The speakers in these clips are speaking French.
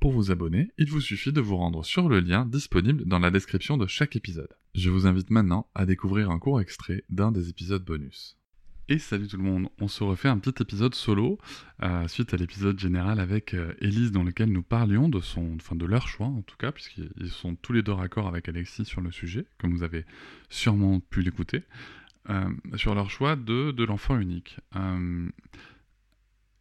Pour vous abonner, il vous suffit de vous rendre sur le lien disponible dans la description de chaque épisode. Je vous invite maintenant à découvrir un court extrait d'un des épisodes bonus. Et salut tout le monde, on se refait un petit épisode solo euh, suite à l'épisode général avec euh, Elise dans lequel nous parlions de son, enfin de leur choix en tout cas, puisqu'ils sont tous les deux raccords avec Alexis sur le sujet, comme vous avez sûrement pu l'écouter, euh, sur leur choix de, de l'enfant unique.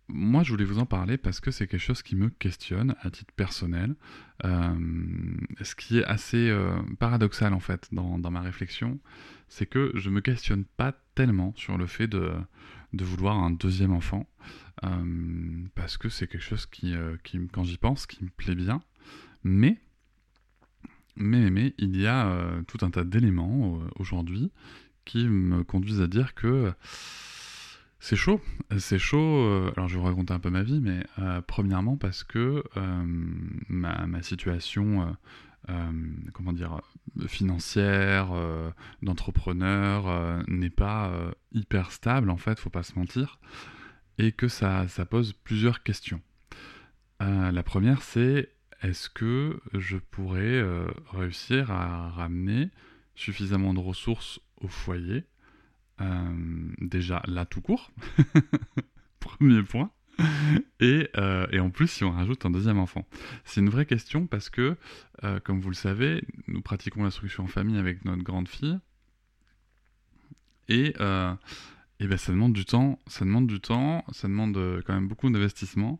Moi, je voulais vous en parler parce que c'est quelque chose qui me questionne à titre personnel, ce qui est assez paradoxal en fait dans, dans ma réflexion c'est que je me questionne pas tellement sur le fait de, vouloir un deuxième enfant, euh, parce que c'est quelque chose qui, euh, qui quand j'y pense, qui me plaît bien, mais, mais, mais il y a euh, tout un tas d'éléments aujourd'hui qui me conduisent à dire que c'est chaud, c'est chaud. alors je vais vous raconter un peu ma vie, mais premièrement parce que ma, ma, situation euh, comment dire, financière, euh, d'entrepreneur, euh, n'est pas hyper stable, en fait, faut pas se mentir, et que ça, ça pose plusieurs questions. la première, c'est est-ce que je pourrais réussir à ramener suffisamment de ressources au foyer Déjà, là, tout court. Premier point. Euh, et, en plus, si on rajoute un deuxième enfant. C'est une vraie question parce que, euh, comme vous le savez, nous pratiquons l'instruction en famille avec notre grande fille. Et, euh, et ben, ça demande du temps, ça demande du temps, ça demande quand même beaucoup d'investissement.